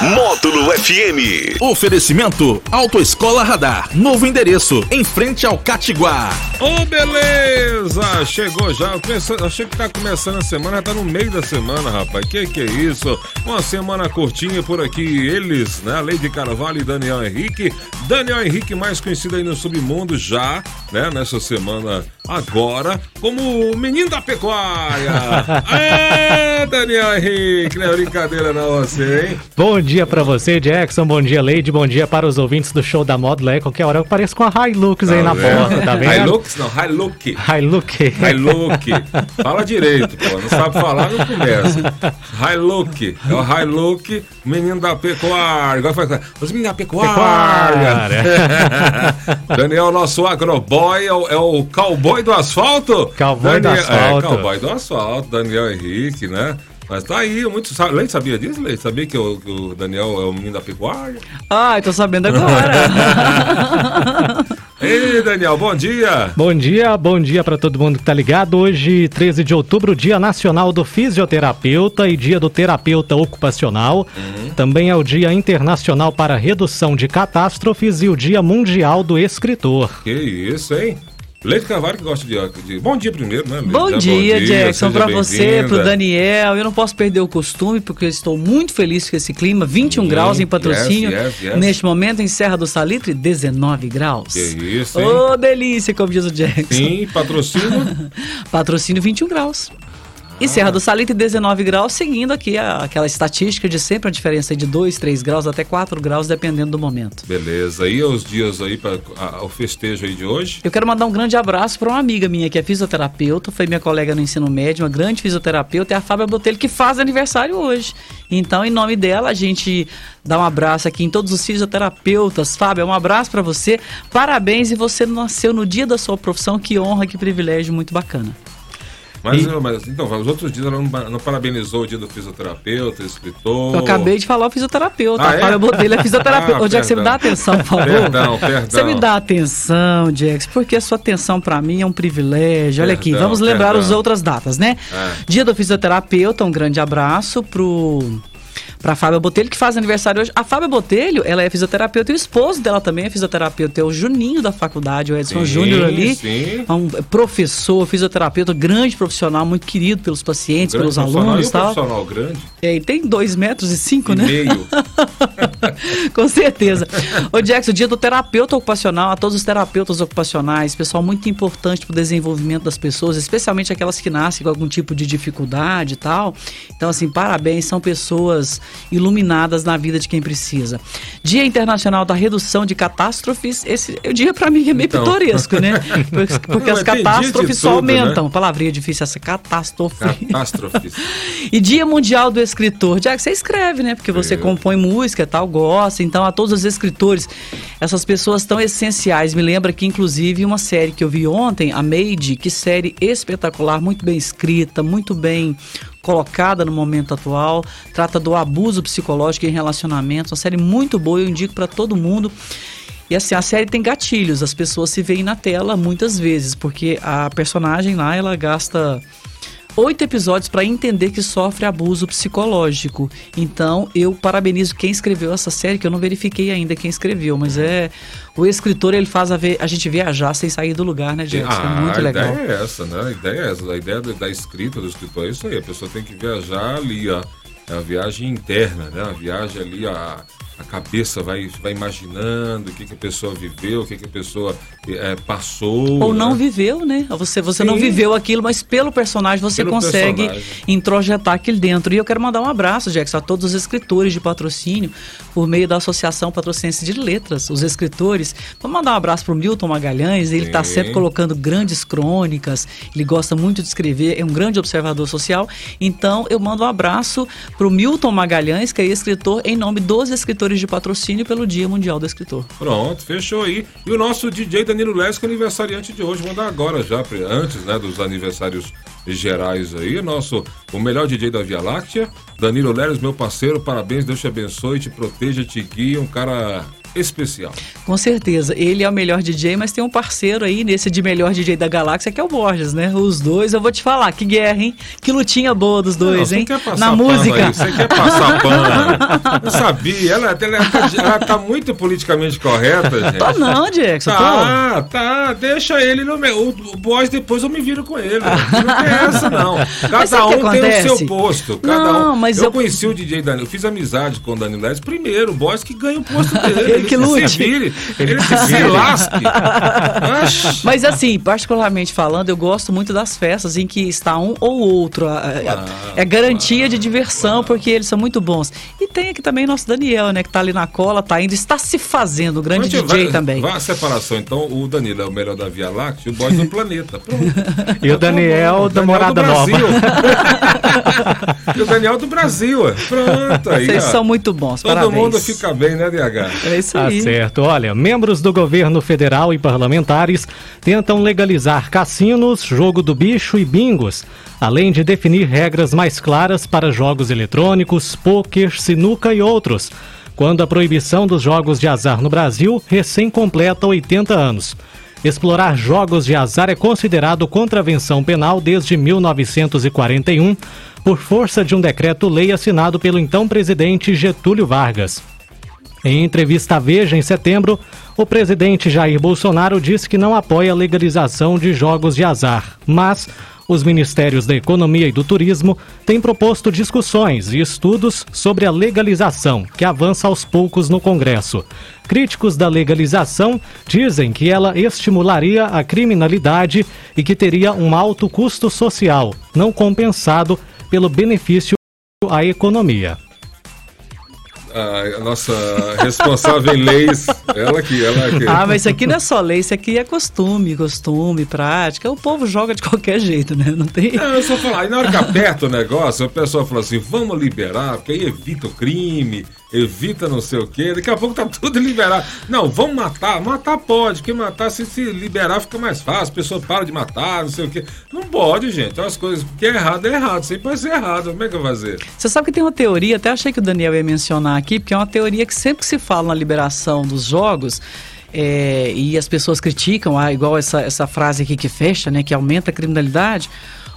Módulo FM. Oferecimento Autoescola Radar. Novo endereço, em frente ao Catiguá. Ô, beleza! Chegou já. Penso, achei que tá começando a semana, já tá no meio da semana, rapaz. Que que é isso? Uma semana curtinha por aqui. Eles, né? Lady Carvalho e Daniel Henrique. Daniel Henrique, mais conhecido aí no submundo, já, né? Nessa semana agora, como o menino da pecuária. ah, Daniel Henrique, não é brincadeira não você, hein? Bom dia pra você, Jackson. Bom dia, Lady. Bom dia para os ouvintes do show da Módulo. É, qualquer hora eu pareço com a Hilux aí na vendo? porta, tá vendo? Hilux não, Hilux. Hilux. Hilux. Fala direito, pô. Não sabe falar, não começa. Hilux. É o Hilux, menino da pecuária. Agora faz. Os meninos da pecuária. Daniel, nosso agroboy, é o, é o cowboy do asfalto? Cowboy do Daniel, asfalto. É, cowboy do asfalto, Daniel Henrique, né? Mas tá aí, muito. Leite sabia disso, Leite? Sabia que o, que o Daniel é o menino da pecuária? Ai, tô sabendo agora. Ei, Daniel, bom dia! Bom dia, bom dia para todo mundo que tá ligado. Hoje, 13 de outubro, Dia Nacional do Fisioterapeuta e Dia do Terapeuta Ocupacional. Também é o Dia Internacional para a Redução de Catástrofes e o Dia Mundial do Escritor. Que isso, hein? Leite Carvalho que gosta de, de. Bom dia primeiro, né? Leite? Bom dia, Jackson, seja pra você, bem-vinda. pro Daniel. Eu não posso perder o costume, porque eu estou muito feliz com esse clima. 21 Sim, graus em patrocínio. yes, yes, yes. Neste momento, em Serra do Salitre, 19 graus. Que isso, hein? Ô, delícia, como diz o Jackson. Sim, patrocínio. Patrocínio 21 graus. E Serra do Salitre, 19 graus, seguindo aqui a- aquela estatística de sempre a diferença de 2, 3 graus até 4 graus, dependendo do momento. Beleza. E os dias aí para o festejo aí de hoje? Eu quero mandar um grande abraço para uma amiga minha que é fisioterapeuta, foi minha colega no ensino médio, uma grande fisioterapeuta, é a Fábia Botelho, que faz aniversário hoje. Então, em nome dela, a gente dá um abraço aqui em todos os fisioterapeutas. Fábia, um abraço para você, parabéns e você nasceu no dia da sua profissão, que honra, que privilégio, muito bacana. Mas, mas, então, os outros dias ela não, não parabenizou o dia do fisioterapeuta, escritor. Eu acabei de falar o fisioterapeuta. Ah, é? Fábia Botelho é fisioterapeuta. Ah, Ô, Jack, você me dá atenção, por favor? Perdão, perdão. Você me dá atenção, Jax, porque a sua atenção pra mim é um privilégio. Olha aqui, Perdão, vamos lembrar perdão. as outras datas, né? É. Dia do fisioterapeuta, um grande abraço pro pra Fábia Botelho, que faz aniversário hoje. A Fábia Botelho, ela é fisioterapeuta e o esposo dela também é fisioterapeuta, é o Juninho da faculdade, o Edson Sim, Júnior ali. sim. É um professor, fisioterapeuta, grande profissional, muito querido pelos pacientes, Grande pelos alunos e e um tal. profissional grande. É, e tem dois metros e cinco, E né? meio. Com certeza. Ô, Jackson, o dia do terapeuta ocupacional, a todos os terapeutas ocupacionais, pessoal muito importante para o desenvolvimento das pessoas, especialmente aquelas que nascem com algum tipo de dificuldade e tal. Então, assim, parabéns, são pessoas iluminadas na vida de quem precisa. Dia Internacional da Redução de Catástrofes, esse o dia para mim é meio Então. pitoresco, né? Porque, as catástrofes só tudo, né? aumentam. Palavrinha difícil essa, catástrofe. Catástrofes. E Dia Mundial do Escritor. Jack, você escreve, né? Porque você Eu. compõe música e tal, gosta. Então, a todos os escritores, essas pessoas tão essenciais. Me lembra que, inclusive, uma série que eu vi ontem, a Made, que série espetacular, muito bem escrita, muito bem colocada no momento atual. Trata do abuso psicológico em relacionamentos. Uma série muito boa, eu indico para todo mundo. E assim, a série tem gatilhos, as pessoas se veem na tela muitas vezes, porque a personagem lá, ela gasta oito episódios para entender que sofre abuso psicológico. Então, eu parabenizo quem escreveu essa série, que eu não verifiquei ainda quem escreveu, mas é o escritor ele faz a, ve- a gente viajar sem sair do lugar, né, Jackson? é muito a legal. ideia é essa, né? A ideia é essa. A ideia da, da escrita do escritor é isso aí. A pessoa tem que viajar ali, ó. É a viagem interna, né? A viagem ali, a, a cabeça vai, vai imaginando o que, que a pessoa viveu, o que, que a pessoa é, passou. Ou não né? viveu, né? Você, você Sim. não viveu aquilo, mas pelo personagem você Pelo consegue personagem. introjetar aquilo dentro. E eu quero mandar um abraço, Jackson, a todos os escritores de patrocínio, por meio da Associação Patrocinense de Letras, os escritores. Vamos mandar um abraço pro Milton Magalhães, ele está sempre colocando grandes crônicas, ele gosta muito de escrever, é um grande observador social. Então, eu mando um abraço pro Milton Magalhães, que é escritor em nome dos escritores de patrocínio pelo Dia Mundial do Escritor. Pronto, fechou aí. E o nosso DJ Danilo Lesco, aniversariante de hoje, mandar agora já, antes né, dos aniversários gerais aí, nosso, o melhor DJ da Via Láctea, Danilo Leres, meu parceiro, parabéns, Deus te abençoe, te proteja, te guia, um cara especial. Com certeza. Ele é o melhor DJ, mas tem um parceiro aí nesse de melhor DJ da galáxia, que é o Borges, né? Os dois, eu vou te falar, que guerra, hein? Que lutinha boa dos dois, Não, hein? Quer passar Na música. Aí, você quer passar pano. Não sabia. Ela, ela, ela, tá muito politicamente correta, gente. Tô não, Jackson. Tá, tá. Deixa ele no meu. O, o boss depois eu me viro com ele. Não tem essa, não. Cada um tem o seu posto. Cada Não, um. mas eu, eu- conheci o DJ Danilo. Eu fiz amizade com o Danilo Leves. Primeiro, o boss que ganha o posto dele. Ele que lute. se vire. Ele que se lasque. Mas assim, particularmente falando, eu gosto muito das festas em que está um ou outro. A- a- É garantia de diversão, porque eles são muito bons. E tem aqui também nosso Daniel, né? Que tá ali na cola, tá indo, está se fazendo, o grande Onde DJ vai- também. Vai a separação, então o Danilo é o melhor da Via Láctea e o boss do planeta. Pronto. E o Daniel da Morada do Nova. Brasil. e o Daniel do Brasil. é. Pronto aí. Vocês ó. são muito bons, Todo parabéns. mundo fica bem, né, DH? É isso Tá aí. certo. Olha, membros do governo federal e parlamentares tentam legalizar cassinos, jogo do bicho e bingos, além de definir regras mais claras para jogos eletrônicos, pôquer, sinuca e outros, quando a proibição dos jogos de azar no Brasil recém completa 80 anos. Explorar jogos de azar é considerado contravenção penal desde 1941, por força de um decreto-lei assinado pelo então presidente Getúlio Vargas. Em entrevista à Veja em setembro, o presidente Jair Bolsonaro disse que não apoia a legalização de jogos de azar, mas os ministérios da Economia e do Turismo têm proposto discussões e estudos sobre a legalização, que avança aos poucos no Congresso. Críticos da legalização dizem que ela estimularia a criminalidade e que teria um alto custo social, não compensado pelo benefício à economia. A nossa responsável em leis, ela aqui, ela aqui. Ah, mas isso aqui não é só lei, isso aqui é costume, costume, prática. O povo joga de qualquer jeito, né? Não tem. Não, eu só falar, e na hora que aperta o negócio, o pessoal fala assim, vamos liberar, porque aí evita o crime, evita não sei o quê, daqui a pouco tá tudo liberado. Não, vamos matar, matar pode, porque matar, se se liberar fica mais fácil, a pessoa para de matar, não sei o quê. Não pode, gente, as coisas, porque é errado, é errado, sempre vai ser errado, como é que vai fazer? Você sabe que tem uma teoria, até achei que o Daniel ia mencionar aqui, porque é uma teoria que sempre que se fala na liberação dos jogos, é, e as pessoas criticam, ah, igual essa, essa frase aqui que fecha, né, que aumenta a criminalidade,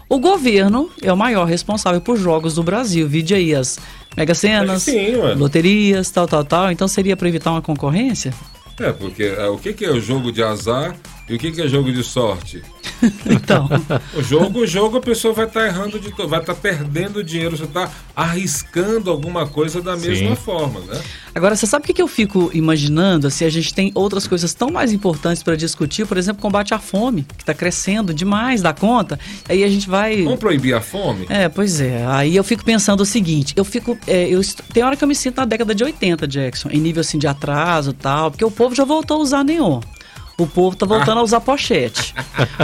o governo é o maior responsável por jogos do Brasil. Vide aí as mega cenas, Sim, loterias, tal, tal, tal. Então seria para evitar uma concorrência? É, porque é, o que, que é o jogo de azar e o que, que é jogo de sorte? Então, O jogo, o jogo a pessoa vai estar errando de vai estar perdendo dinheiro, você está arriscando alguma coisa da mesma Sim. forma, né? Agora, você sabe o que que eu fico imaginando? Assim, a gente tem outras coisas tão mais importantes para discutir, por exemplo, combate à fome, que está crescendo demais da conta. Aí a gente vai. Vamos proibir a fome? É, pois é. Aí eu fico pensando o seguinte, eu fico. é, eu, tem hora que eu me sinto na década de 80, Jackson, em nível assim de atraso e tal, porque o povo já voltou a usar neon. O povo tá voltando a usar pochete.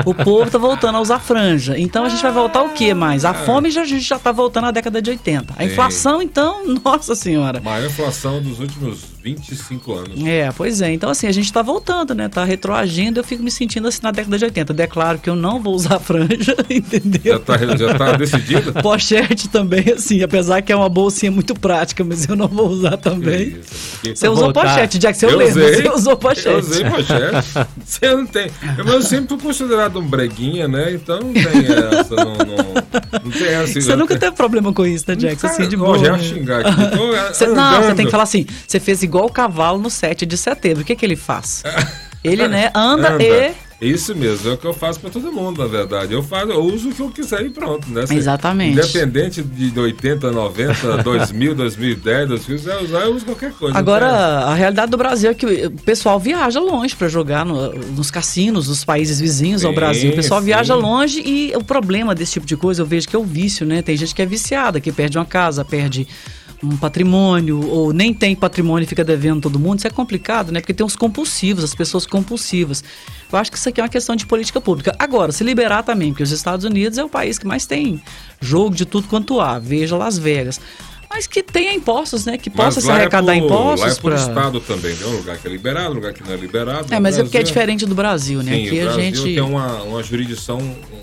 O povo tá voltando a usar franja. Então a gente vai voltar o quê mais? A fome já, a gente já tá voltando à década de 80. A inflação, então, nossa senhora. Maior inflação dos últimos 25 anos. É, pois é. Então, assim, a gente tá voltando, né? Tá retroagindo. Eu fico me sentindo assim na década de 80. Declaro que eu não vou usar franja, entendeu? Já tá, já tá decidido? Pochete também, assim, apesar que é uma bolsinha muito prática, mas eu não vou usar também. Que isso, que- Você usou voltar. pochete, Jackson, eu, Eu lembro. Você usou pochete. Eu usei pochete. Você não tem. Eu, eu sempre fui considerado um breguinha, né? Então não tem essa. Não, não, não tem essa. Você nunca teve problema com isso, né, Jackson? Assim, de boa. Já né? xingar aqui. Você- não, você tem que falar assim: você fez igual o cavalo no 7 de setembro. O que, que ele faz? Ele, né, anda, e. Isso mesmo, é o que eu faço pra todo mundo, na verdade. Eu faço, eu uso o que eu quiser e pronto, né? Assim, Exatamente. Independente de 80, 90, 2000, 2010, 2000, se quiser usar, eu uso qualquer coisa. Agora, Não a realidade do Brasil é que o pessoal viaja longe pra jogar no- nos cassinos dos países vizinhos ao Sim, Brasil. O pessoal sim. viaja longe e o problema desse tipo de coisa eu vejo que é o vício, né? Tem gente que é viciada, que perde uma casa, perde um patrimônio, ou nem tem patrimônio e fica devendo todo mundo. Isso é complicado, né? Porque tem os compulsivos, as pessoas compulsivas. Eu acho que isso aqui é uma questão de política pública. Agora, se liberar também, porque os Estados Unidos é o país que mais tem jogo de tudo quanto há. Veja Las Vegas. Mas que tenha impostos, né? Que possa se é arrecadar por- impostos. Lá é por pra- estado também, né? Um lugar que é liberado, um lugar que não é liberado. É, mas é porque é Brasil- diferente do Brasil, né? Sim, Aqui o a Brasil gente. tem uma, uma jurisdição,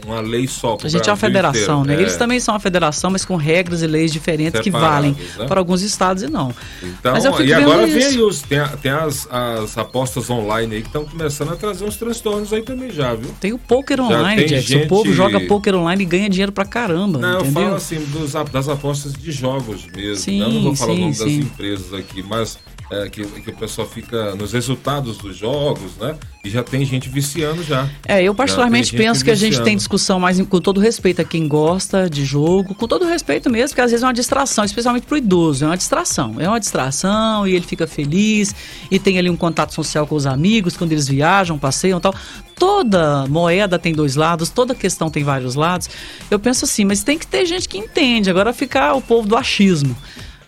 uma lei só A gente é uma Brasil federação, inteiro. né? Eles É. também são uma federação, mas com regras e leis diferentes que valem né? para alguns estados e não. Então, Mas eu fico e agora vem aí os, tem, a- tem as, as apostas online aí que estão começando a trazer uns transtornos aí também já, viu? Tem o poker online, tem Jackson. O povo gente- joga poker online e ganha dinheiro pra caramba, Não, eu entendeu? falo assim dos, das apostas de jogos mesmo. Sim, eu não vou falar sim, o nome das sim. empresas aqui, mas é, que, que o pessoal fica nos resultados dos jogos, né? E já tem gente viciando já. É, eu particularmente penso que a gente tem discussão mais em- com todo respeito a quem gosta de jogo, com todo respeito mesmo, porque às vezes é uma distração, especialmente pro idoso, é uma distração. É uma distração e ele fica feliz e tem ali um contato social com os amigos quando eles viajam, passeiam e tal. Toda moeda tem dois lados, toda questão tem vários lados. Eu penso assim, mas tem que ter gente que entende. Agora ficar o povo do achismo.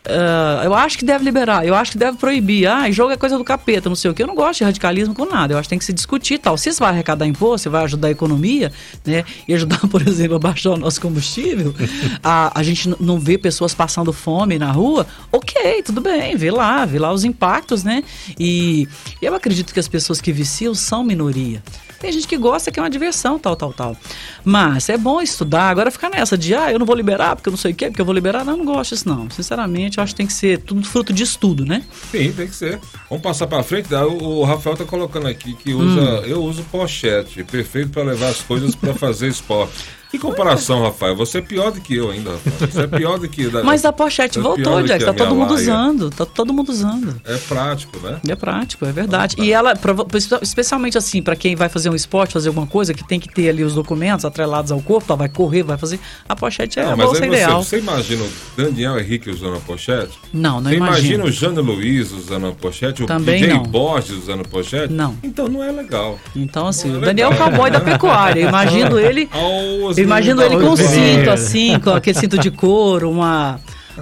Ah, eu acho que deve liberar, eu acho que deve proibir. Ah, jogo é coisa do capeta, não sei o que. Eu não gosto de radicalismo com nada. Eu acho que tem que se discutir tal. Se você vai arrecadar imposto, você vai ajudar a economia, né? E ajudar, por exemplo, a baixar o nosso combustível, a, a gente não vê pessoas passando fome na rua, ok, tudo bem, vê lá, vê lá os impactos, né? E eu acredito que as pessoas que viciam são minoria. Tem gente que gosta que é uma diversão, tal, tal, tal. Mas é bom estudar. Agora ficar nessa de, ah, eu não vou liberar porque eu não sei o quê, porque eu vou liberar. Não, não gosto disso, não. Sinceramente, eu acho que tem que ser tudo fruto de estudo, né? Sim, tem que ser. Vamos passar pra frente. tá? O, o Rafael tá colocando aqui que usa, Hum. eu uso pochete, perfeito para levar as coisas para fazer esporte. Que comparação, Rafael? Você é pior do que eu ainda, Rafael. Você é pior do que. Da, Mas a pochete é voltou, Jack. Tá todo mundo laia. usando. Tá todo mundo usando. É prático, né? É prático, é verdade. E ela, prova- especialmente assim, pra quem vai fazer um esporte, fazer alguma coisa, que tem que ter ali os documentos atrelados ao corpo, tá, vai correr, vai fazer. A pochete é Não, a bolsa você, ideal. você imagina o Daniel Henrique usando a pochete? Não, não Você imagino. imagina o Jano Luiz usando a pochete? O Também DJ não. Borges usando a pochete? Não. Então não é legal. Então, assim, é o Daniel é o legal. cowboy da pecuária. Imagino ele. Aos Eu imagino ele com um cinto, assim, com aquele cinto de couro, uma.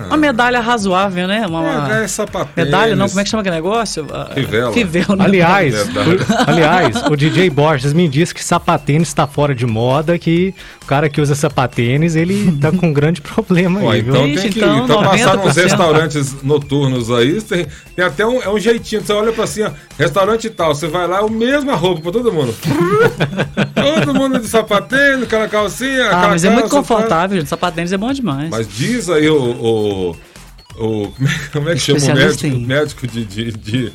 Uma medalha razoável, né? Uma, uma- É, é sapatênis. medalha, não, como é que chama aquele negócio? Ah, Fivela. Fivela, né? Aliás, o, aliás, o DJ Borges me disse que sapatênis está fora de moda, que cara que usa sapatênis, ele tá com um grande problema Ó, aí, então viu? Tem que então, então, passar nos 90%. restaurantes noturnos aí. Tem, tem até um, é um jeitinho. Você olha pra assim, ó, restaurante tal. Você vai lá, é o mesma roupa pra todo mundo. todo mundo de sapatênis, aquela calcinha. Ah, aquela mas é muito tá? confortável, gente. Sapatênis é bom demais. Mas diz aí o. o, o- como, é, como é que chama o médico? em- Médico de. de, de-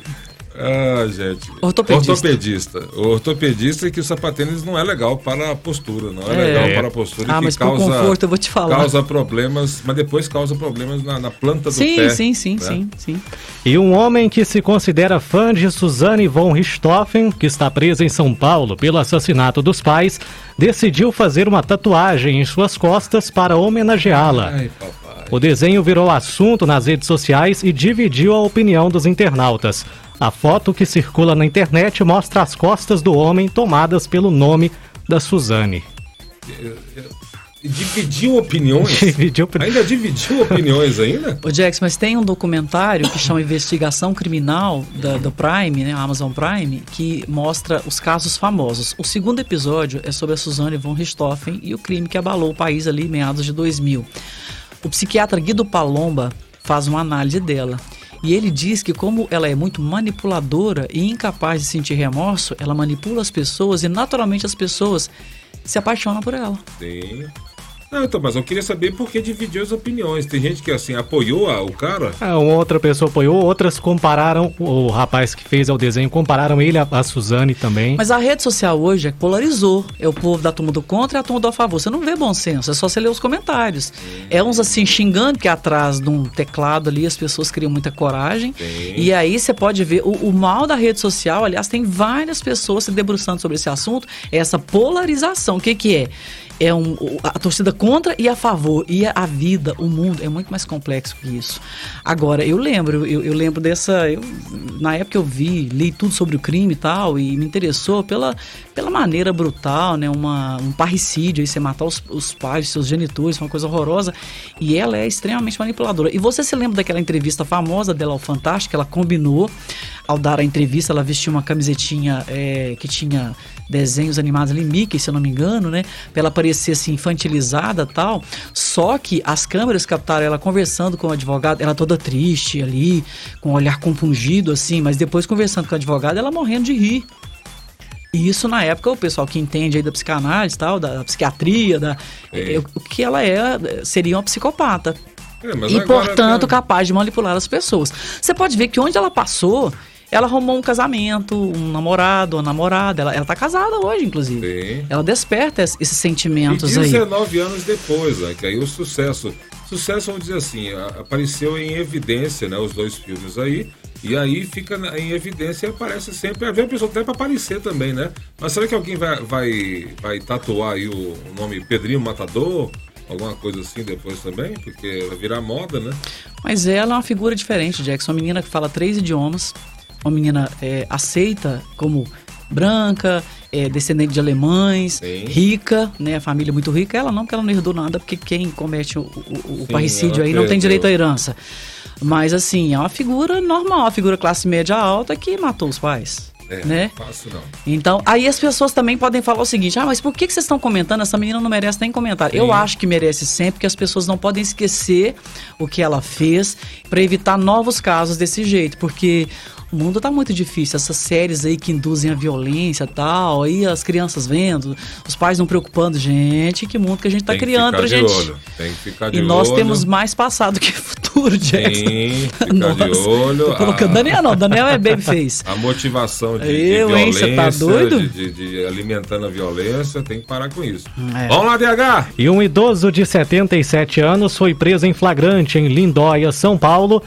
ah, gente. Ortopedista. Ortopedista. O ortopedista é que o sapatênis não é legal para a postura, não é, É. legal para a postura. Ah, que mas por causa, conforto eu vou te falar. Causa problemas, mas depois causa problemas na, na planta do sim, pé. sim, sim, né? sim, sim. E um homem que se considera fã de Suzane von Richthofen, que está presa em São Paulo pelo assassinato dos pais, decidiu fazer uma tatuagem em suas costas para homenageá-la. Ai, papai. O desenho virou assunto nas redes sociais e dividiu a opinião dos internautas. A foto que circula na internet mostra as costas do homem tomadas pelo nome da Suzane. Dividiu opiniões? Dividiu opini- Ainda dividiu opiniões ainda? Ô Jax, mas tem um documentário que chama Investigação Criminal da, do Prime, né, Amazon Prime, que mostra os casos famosos. O segundo episódio é sobre a Suzane von Richthofen e o crime que abalou o país ali em meados de 2000. O psiquiatra Guido Palomba faz uma análise dela. E ele diz que como ela é muito manipuladora e incapaz de sentir remorso, ela manipula as pessoas e naturalmente as pessoas se apaixonam por ela. Sim. Não, então, mas eu queria saber por que dividiu as opiniões. Tem gente que, assim, apoiou a- o cara. Ah, Uma outra pessoa apoiou, outras compararam, o rapaz que fez o desenho, compararam ele a, a Suzane também. Mas a rede social hoje é que polarizou. É o povo da turma do contra e a turma do a favor. Você não vê bom senso, é só você ler os comentários. É uns assim xingando que atrás de um teclado ali as pessoas criam muita coragem. Sim. E aí você pode ver o, o mal da rede social. Aliás, tem várias pessoas se debruçando sobre esse assunto. É essa polarização. O que, que é? É um, a torcida contra e a favor. E a, vida, o mundo, é muito mais complexo que isso. Agora, eu lembro, eu, eu lembro dessa. eu- na época eu vi, li tudo sobre o crime e tal, e me interessou pela, pela maneira brutal, né? Uma, um parricídio, aí você matar os, os pais, seus genitores, uma coisa horrorosa. E ela é extremamente manipuladora. E você se lembra daquela entrevista famosa dela ao Fantástico, ela combinou ao dar a entrevista, ela vestiu uma camisetinha é, que tinha desenhos animados ali, Mickey, se eu não me engano, né? Pra ela parecer assim, infantilizada tal. Só que as câmeras captaram ela conversando com o advogado, ela toda triste ali, com o olhar compungido, assim, mas depois conversando com o advogado, ela morrendo de rir. E isso na época o pessoal que entende aí da psicanálise tal, da, da psiquiatria, da, É. é, o que ela é, seria uma psicopata. É, e portanto capaz de manipular as pessoas. Você pode ver que onde ela passou, ela arrumou um casamento, um namorado, uma namorada. Ela, ela tá casada hoje, inclusive. Sim. Ela desperta es- esses E sentimentos aí. 19 anos depois, né, que aí o sucesso. Sucesso, vamos dizer assim, a- apareceu em evidência, né? Os dois filmes aí. E aí fica em evidência e aparece sempre. Às vezes a pessoa até para aparecer também, né? Mas será que alguém vai, vai, vai tatuar aí o, o nome Pedrinho Matador? Alguma coisa assim depois também? Porque vai virar moda, né? Mas ela é uma figura diferente, Jackson. Uma menina que fala três idiomas, uma menina é, aceita como branca, é, descendente de alemães, Sim. rica, né? A família muito rica. Ela não, porque ela não herdou nada, porque quem comete o, o- o Sim, parricídio aí não tem direito à herança. Mas assim, é uma figura normal, uma figura classe média alta que matou os pais. É, Né? fácil não. Então, aí as pessoas também podem falar o seguinte: ah, mas por que, que vocês estão comentando? Essa menina não merece nem comentário. Eu Sim. acho que merece sempre, porque as pessoas não podem esquecer o que ela fez para evitar novos casos desse jeito, porque. O mundo tá muito difícil, essas séries aí que induzem a violência e tal, aí as crianças vendo, os pais não preocupando, gente, que mundo que a gente tá Tem criando pra gente. olho. Tem que ficar de E nós olho. temos mais passado que futuro, Jackson. Sim, ficar de Nossa, olho. Tô colocando a- Daniel não, Daniel é babyface. A motivação de, Eu, de hein, cê violência, tá doido? De, de- de alimentando a violência, tem que parar com isso. É. Vamos lá, DH! E um idoso de 77 anos foi preso em flagrante em Lindóia, São Paulo,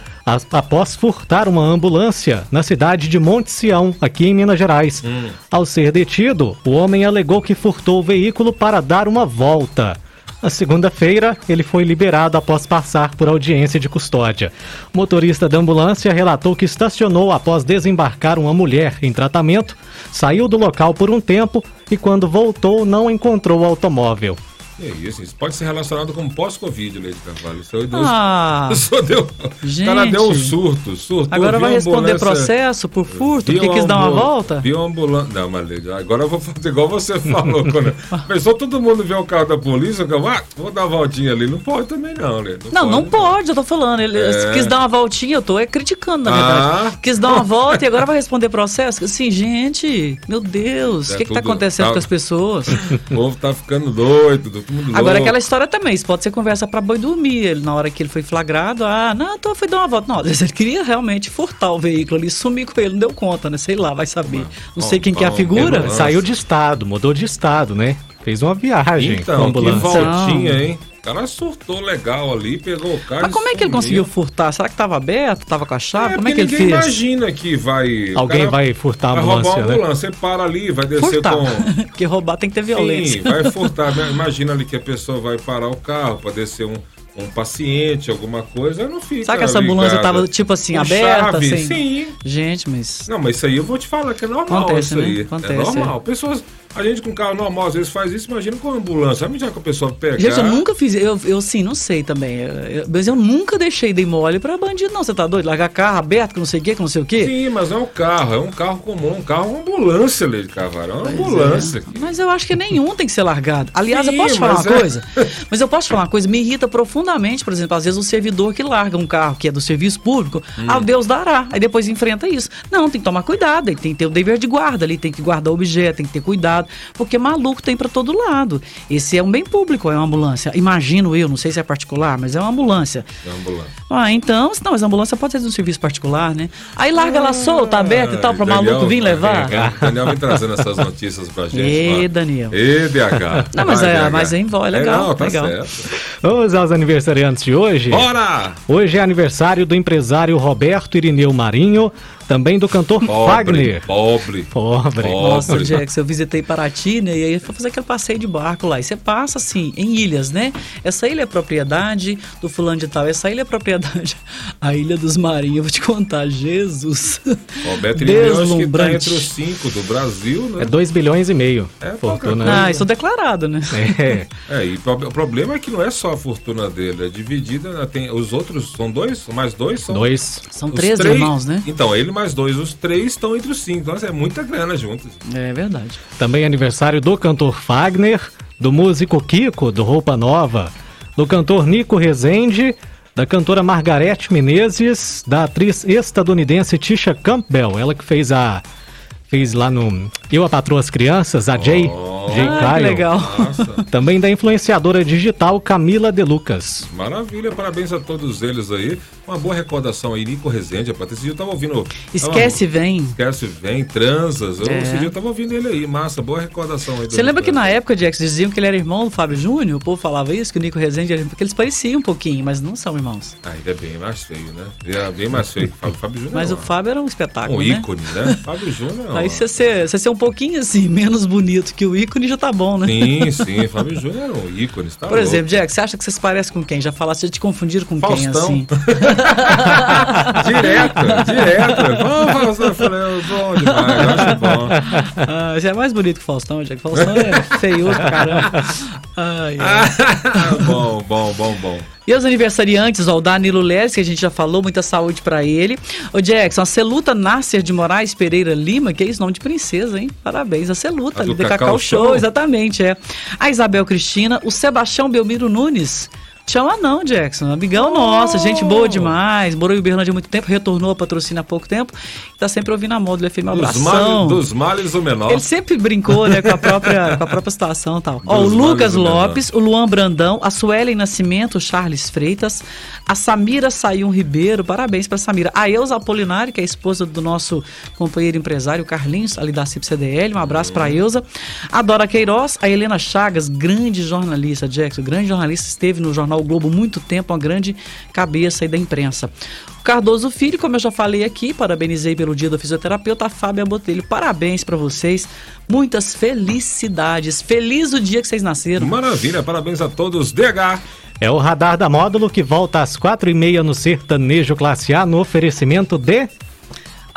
após furtar uma ambulância na cidade de Monte Sião, aqui em Minas Gerais. Ao ser detido, o homem alegou que furtou o veículo para dar uma volta. Na segunda-feira, ele foi liberado após passar por audiência de custódia. O motorista da ambulância relatou que estacionou após desembarcar uma mulher em tratamento, saiu do local por um tempo e, quando voltou, não encontrou o automóvel. Que isso, isso pode ser relacionado com pós-Covid, Leite Carvalho. Seu idoso. Ah, Só deu, o cara Gente. deu um surto, surto. agora vai responder processo por furto, porque quis dar uma volta? Viu ambulância. Não, mas Leite, agora eu vou fazer igual você falou. quando... Pensou todo mundo ver o carro da polícia, eu, ah, vou dar uma voltinha ali. Não pode também, não, Leite. Não, não pode, eu tô falando. Ele É. quis dar uma voltinha, eu tô é, criticando, na Ah. verdade. Quis dar uma volta e agora vai responder processo? Assim, gente, meu Deus, o É que, que tá acontecendo tá- com as pessoas? O povo tá ficando doido, louco. Agora, aquela história também, isso pode ser conversa pra boi dormir. Ele, na hora que ele foi flagrado, ah, não, então foi dar uma volta. Não, ele queria realmente furtar o veículo ali, sumir com ele, não deu conta, né? Sei lá, vai saber. Não sei quem que é a figura. Nossa. Saiu de estado, mudou de estado, né? Fez uma viagem Então, que voltinha, hein? O cara surtou legal ali, pegou o carro Mas como é que ele conseguiu furtar? Será que tava aberto? Tava com a chave? como é que ele fez? imagina que vai... Alguém cara vai furtar a vai roubar ambulância, uma né? ambulância, você para ali, vai descer Furtar. com... Porque roubar tem que ter violência. Sim, vai furtar. né? Imagina ali que a pessoa vai parar o carro para descer um, um paciente, alguma coisa, não fica Será que essa ambulância ligada. tava, tipo assim, Com aberta? chave, assim? Sim. Gente, mas. Não, mas isso aí eu vou te falar que é normal Acontece, isso né? aí. Acontece, é normal. Pessoas, a gente com carro normal às vezes faz isso, imagina com ambulância. Sabe já que a pessoa pega. Gente, eu nunca fiz. Eu, eu sim, não sei também. Eu- mas eu nunca deixei de mole pra bandido, não. Você tá doido? Largar carro aberto, que não sei o quê, que não sei o quê. Sim, mas não é um carro, é um carro comum, um carro uma ambulância, Lei de Carvalho. É uma ambulância. Mas eu acho que nenhum tem que ser largado. Aliás, Sim, eu posso te falar uma é- coisa? Mas eu posso te falar uma coisa, me irrita profundamente, por exemplo, às vezes o servidor que larga um carro que é do serviço público, Hum. a Deus dará. Aí depois enfrenta isso. Não, tem que tomar cuidado, ele tem que ter o dever de guarda ali, tem que guardar o objeto, tem que ter cuidado, porque maluco tem pra todo lado. Esse é um bem público, é uma ambulância. Imagino eu, não sei se é particular, mas é uma ambulância. É uma ambulância. Ah, então, não, mas a ambulância pode ser de um serviço particular, né? Aí larga ela solta, aberta e tal, pra Daniel- maluco vir levar. É, Daniel vem trazendo essas notícias pra gente. Ê. Daniel. Ê, DH. Não, mas Vai, é- DH. mas é é legal, não, tá legal. certo. Vamos aos aniversariantes de hoje. Bora! Hoje é aniversário do empresário Roberto Irineu Marinho, também do cantor Pobre, Fagner. pobre. Pobre. Pobre. Nossa, Jackson, eu visitei Paraty, né? E aí eu fui fazer aquele passeio de barco lá. E você passa, assim, em ilhas, né? Essa ilha é propriedade do fulano de tal. Essa ilha é propriedade. A Ilha dos Marinhos, eu vou te contar, Jesus. Roberto Irineu acho que tá Deslumbrante. entre os cinco do Brasil, né? É 2 bilhões e meio. É pouca fortuna. Ah, isso declarado, né? É. É, e o problema é que não é só a fortuna dele, é dividida, né? tem os outros, são dois, mais dois? São Dois. São os três irmãos, né? Então, ele mais dois. Os três estão entre os cinco. Então, é muita grana juntos. É verdade. Também aniversário do cantor Fagner, do músico Kiko, do Roupa Nova, do cantor Nico Rezende, da cantora Margarete Menezes, da atriz estadunidense Tisha Campbell, ela que fez a fez lá no Eu a Patroa as Crianças, a Jay, Oh. Jay Ah, que Kyle. legal. Nossa, Também da influenciadora digital Camila De Lucas. maravilha. Parabéns a todos eles aí. Uma boa recordação aí. Nico Rezende, rapaz. Esse dia eu tava ouvindo. Esquece, tava- vem. Esquece, vem, transas. Eu, É. Esse dia eu tava ouvindo ele aí. Massa, boa recordação aí. Você lembra que na época, Jax, diziam que ele era irmão do Fábio Júnior? O povo falava isso, que o Nico Rezende era irmão, porque eles pareciam um pouquinho, mas não são irmãos. Ah, ele é bem mais feio, né? Ele é bem mais feio que o Fábio, Fábio Júnior. Mas é o Fábio era um espetáculo, Um né? ícone, né? Fábio Júnior. É Aí você ser, você ser um pouquinho assim, menos bonito que o ícone já tá bom, né? Sim, sim. Fábio Júnior era um ícone. Tá Por exemplo, Jack, você acha que vocês parecem com quem? Já falasse, já te confundiram com quem Faustão. assim? direto, direto. Vamos, Faustão. Eu falei, eu bom demais, eu acho bom. Ah, você é mais bonito que o Faustão, Jack. Faustão é feio pra caramba. Ai, ai. Ah, bom, bom, bom, bom. E os aniversariantes, ó, o Danilo Leres, que a gente já falou, muita saúde pra ele. O Jackson, a Celuta Nasser de Moraes Pereira Lima, que é isso, nome de princesa, hein? Parabéns, a Celuta, ali do Cacau Cacau, Show, Show? exatamente, é. A Isabel Cristina, o Sebastião Belmiro Nunes. Chama não, Jackson. Amigão nosso, gente boa demais. Morou em Uberlândia há muito tempo, retornou a patrocínio há pouco tempo. Tá sempre ouvindo a módulo FM. Um Dos abração. males, dos males o menor. Ele sempre brincou, né, com a própria, com a própria situação e tal. Ó, o Dos Lucas. Lopes, o Luan Brandão, a Suelen Nascimento, o Charles Freitas, a Samira Sayum Ribeiro, parabéns pra Samira. A Eusa Apolinário, que é a esposa do nosso companheiro empresário Carlinhos, ali da CIP CDL, um abraço pra Eusa. A Dora Queiroz, a Helena Chagas, grande jornalista, Jackson, grande jornalista, esteve no Jornal Globo muito tempo, uma grande cabeça aí da imprensa. O Cardoso Filho, como eu já falei aqui, parabenizei pelo dia do fisioterapeuta, a Fábia Botelho, parabéns pra vocês, muitas felicidades, feliz o dia que vocês nasceram. Maravilha, parabéns a todos. DH. É o radar da módulo que volta às quatro e meia no Sertanejo Classe A no oferecimento de...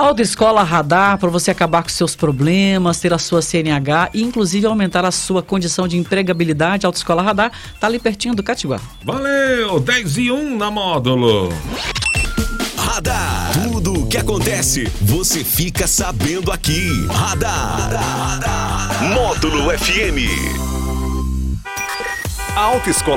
Autoescola Radar para você acabar com seus problemas, ter a sua CNH e inclusive aumentar a sua condição de empregabilidade. Autoescola Radar tá ali pertinho do Catiguá. Valeu, 10 e 1 na módulo. Radar. Tudo o que acontece, você fica sabendo aqui. Radar. Módulo FM. Autoescola